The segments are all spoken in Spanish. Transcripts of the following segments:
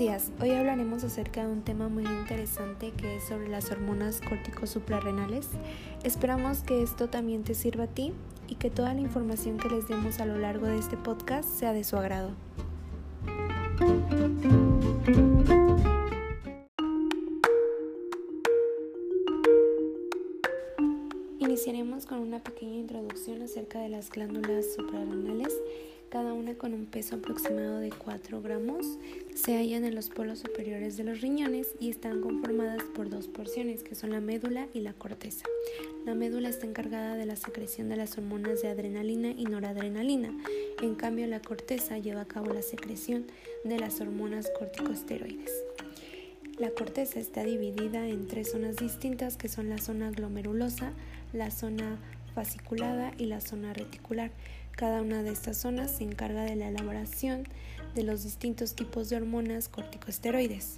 días, hoy hablaremos acerca de un tema muy interesante que es sobre las hormonas córtico-suprarrenales. Esperamos que esto también te sirva a ti y que toda la información que les demos a lo largo de este podcast sea de su agrado. Iniciaremos con una pequeña introducción acerca de las glándulas suprarrenales cada una con un peso aproximado de 4 gramos, se hallan en los polos superiores de los riñones y están conformadas por dos porciones, que son la médula y la corteza. La médula está encargada de la secreción de las hormonas de adrenalina y noradrenalina, en cambio la corteza lleva a cabo la secreción de las hormonas corticosteroides. La corteza está dividida en tres zonas distintas que son la zona glomerulosa, la zona fasciculada y la zona reticular. Cada una de estas zonas se encarga de la elaboración de los distintos tipos de hormonas corticosteroides.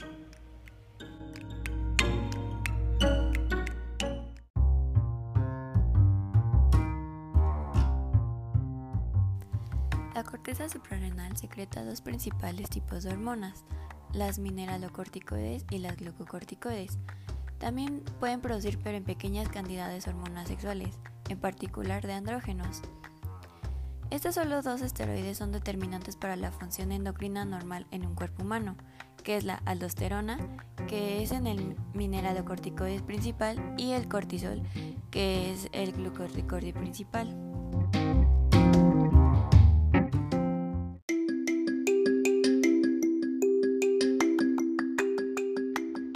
La corteza suprarrenal secreta dos principales tipos de hormonas, las mineralocorticoides y las glucocorticoides. También pueden producir pero en pequeñas cantidades hormonas sexuales, en particular de andrógenos. Estos solo dos esteroides son determinantes para la función endocrina normal en un cuerpo humano, que es la aldosterona, que es en el mineralocorticoide principal, y el cortisol, que es el glucocorticoide principal.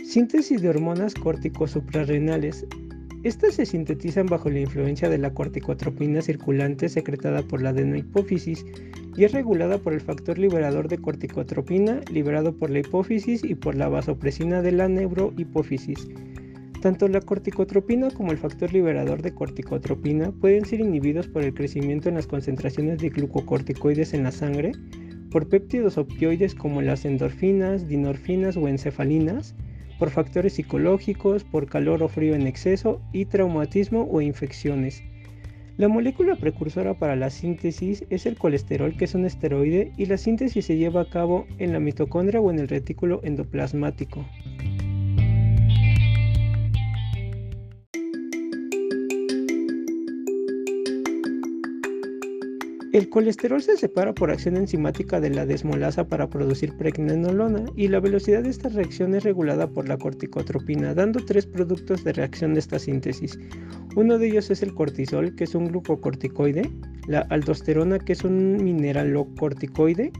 Síntesis de hormonas córtico-suprarrenales estas se sintetizan bajo la influencia de la corticotropina circulante secretada por la adenohipófisis y es regulada por el factor liberador de corticotropina liberado por la hipófisis y por la vasopresina de la neurohipófisis. Tanto la corticotropina como el factor liberador de corticotropina pueden ser inhibidos por el crecimiento en las concentraciones de glucocorticoides en la sangre, por péptidos opioides como las endorfinas, dinorfinas o encefalinas, por factores psicológicos, por calor o frío en exceso y traumatismo o infecciones. La molécula precursora para la síntesis es el colesterol, que es un esteroide, y la síntesis se lleva a cabo en la mitocondria o en el retículo endoplasmático. El colesterol se separa por acción enzimática de la desmolasa para producir pregnenolona y la velocidad de esta reacción es regulada por la corticotropina, dando tres productos de reacción de esta síntesis. Uno de ellos es el cortisol, que es un glucocorticoide, la aldosterona, que es un mineralocorticoide,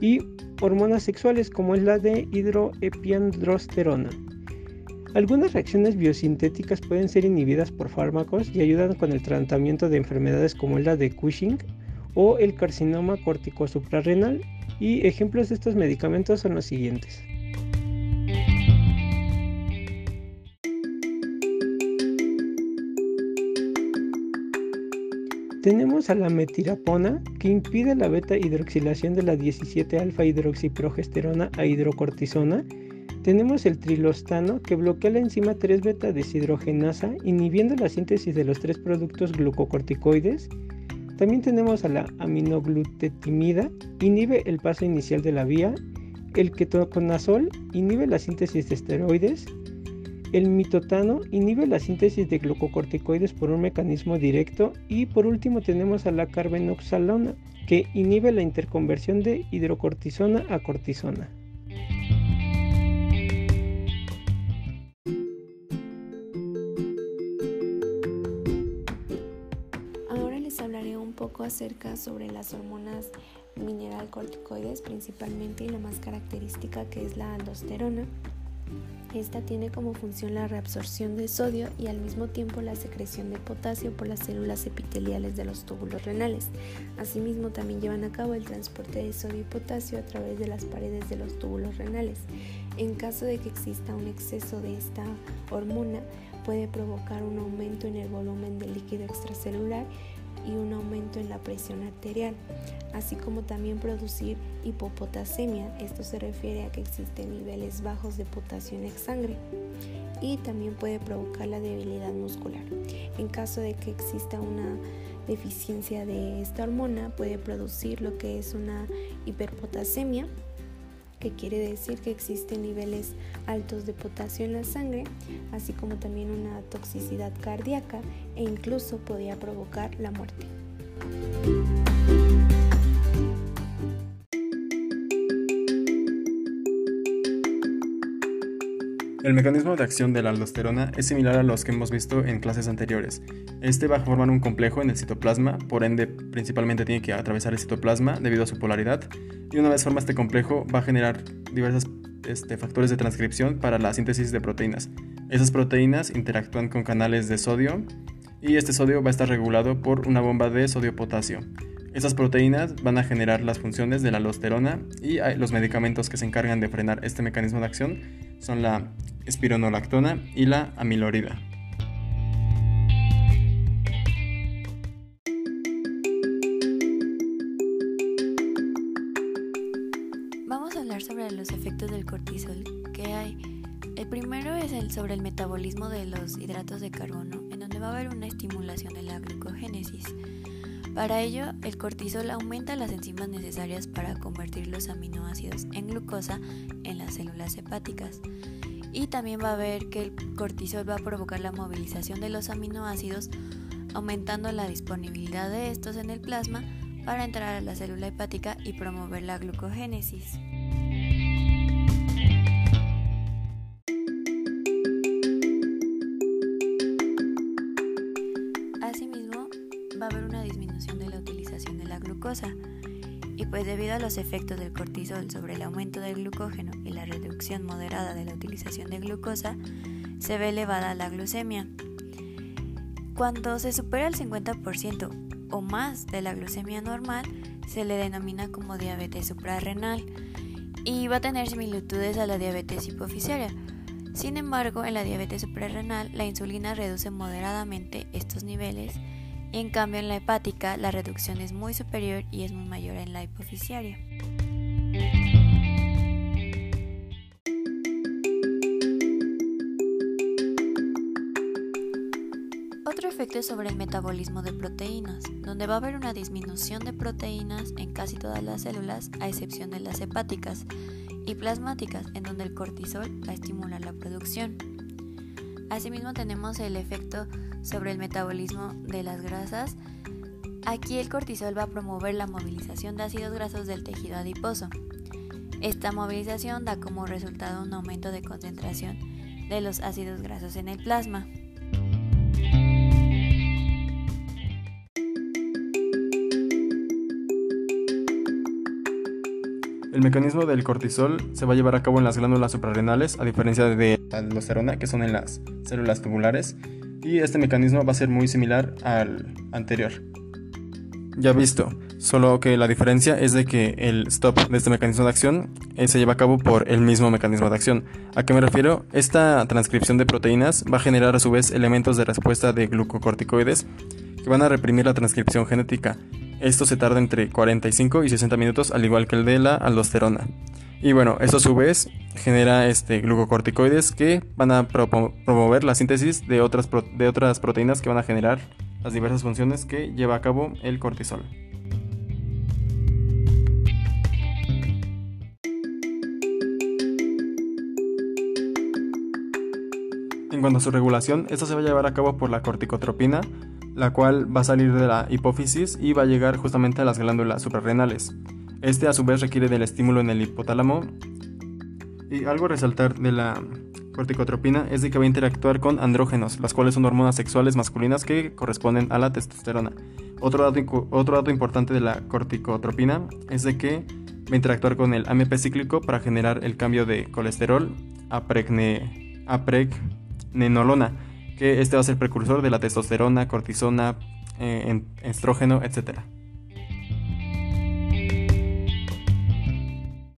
y hormonas sexuales como es la de hidroepiandrosterona. Algunas reacciones biosintéticas pueden ser inhibidas por fármacos y ayudan con el tratamiento de enfermedades como la de Cushing, o el carcinoma córtico suprarrenal y ejemplos de estos medicamentos son los siguientes. Tenemos a la metirapona que impide la beta hidroxilación de la 17 alfa hidroxiprogesterona a hidrocortisona. Tenemos el trilostano que bloquea la enzima 3 beta deshidrogenasa inhibiendo la síntesis de los tres productos glucocorticoides también tenemos a la aminoglutetimida, inhibe el paso inicial de la vía, el ketoconazol inhibe la síntesis de esteroides, el mitotano inhibe la síntesis de glucocorticoides por un mecanismo directo y por último tenemos a la carbenoxalona que inhibe la interconversión de hidrocortisona a cortisona. Acerca sobre las hormonas mineral corticoides principalmente y la más característica que es la aldosterona. Esta tiene como función la reabsorción de sodio y al mismo tiempo la secreción de potasio por las células epiteliales de los túbulos renales. Asimismo también llevan a cabo el transporte de sodio y potasio a través de las paredes de los túbulos renales. En caso de que exista un exceso de esta hormona, puede provocar un aumento en el volumen del líquido extracelular y un aumento en la presión arterial, así como también producir hipopotasemia. Esto se refiere a que existen niveles bajos de potasio en sangre y también puede provocar la debilidad muscular. En caso de que exista una deficiencia de esta hormona, puede producir lo que es una hiperpotasemia que quiere decir que existen niveles altos de potasio en la sangre, así como también una toxicidad cardíaca e incluso podía provocar la muerte. El mecanismo de acción de la aldosterona es similar a los que hemos visto en clases anteriores. Este va a formar un complejo en el citoplasma, por ende principalmente tiene que atravesar el citoplasma debido a su polaridad, y una vez forma este complejo va a generar diversos este, factores de transcripción para la síntesis de proteínas. Esas proteínas interactúan con canales de sodio y este sodio va a estar regulado por una bomba de sodio-potasio. Esas proteínas van a generar las funciones de la aldosterona y los medicamentos que se encargan de frenar este mecanismo de acción son la espironolactona y la amilorida. Vamos a hablar sobre los efectos del cortisol que hay. El primero es el sobre el metabolismo de los hidratos de carbono, en donde va a haber una estimulación de la glucogénesis. Para ello, el cortisol aumenta las enzimas necesarias para convertir los aminoácidos en glucosa en las células hepáticas. Y también va a ver que el cortisol va a provocar la movilización de los aminoácidos, aumentando la disponibilidad de estos en el plasma para entrar a la célula hepática y promover la glucogénesis. Pues debido a los efectos del cortisol sobre el aumento del glucógeno y la reducción moderada de la utilización de glucosa, se ve elevada la glucemia. Cuando se supera el 50% o más de la glucemia normal, se le denomina como diabetes suprarrenal y va a tener similitudes a la diabetes hipofisiaria. Sin embargo, en la diabetes suprarrenal, la insulina reduce moderadamente estos niveles en cambio en la hepática la reducción es muy superior y es muy mayor en la hipofisiaria. Otro efecto es sobre el metabolismo de proteínas, donde va a haber una disminución de proteínas en casi todas las células, a excepción de las hepáticas y plasmáticas, en donde el cortisol va a estimular la producción. Asimismo tenemos el efecto sobre el metabolismo de las grasas. Aquí el cortisol va a promover la movilización de ácidos grasos del tejido adiposo. Esta movilización da como resultado un aumento de concentración de los ácidos grasos en el plasma. Mecanismo del cortisol se va a llevar a cabo en las glándulas suprarrenales, a diferencia de la aldosterona, que son en las células tubulares, y este mecanismo va a ser muy similar al anterior. Ya visto, solo que la diferencia es de que el stop de este mecanismo de acción eh, se lleva a cabo por el mismo mecanismo de acción. ¿A qué me refiero? Esta transcripción de proteínas va a generar a su vez elementos de respuesta de glucocorticoides que van a reprimir la transcripción genética esto se tarda entre 45 y 60 minutos, al igual que el de la aldosterona. Y bueno, esto a su vez genera este, glucocorticoides que van a promover la síntesis de otras, de otras proteínas que van a generar las diversas funciones que lleva a cabo el cortisol. En cuanto a su regulación, esto se va a llevar a cabo por la corticotropina, la cual va a salir de la hipófisis y va a llegar justamente a las glándulas suprarrenales. Este a su vez requiere del estímulo en el hipotálamo. Y algo a resaltar de la corticotropina es de que va a interactuar con andrógenos, las cuales son hormonas sexuales masculinas que corresponden a la testosterona. Otro dato, otro dato importante de la corticotropina es de que va a interactuar con el AMP cíclico para generar el cambio de colesterol a, pregne, a pregnenolona que este va a ser precursor de la testosterona, cortisona, eh, estrógeno, etc.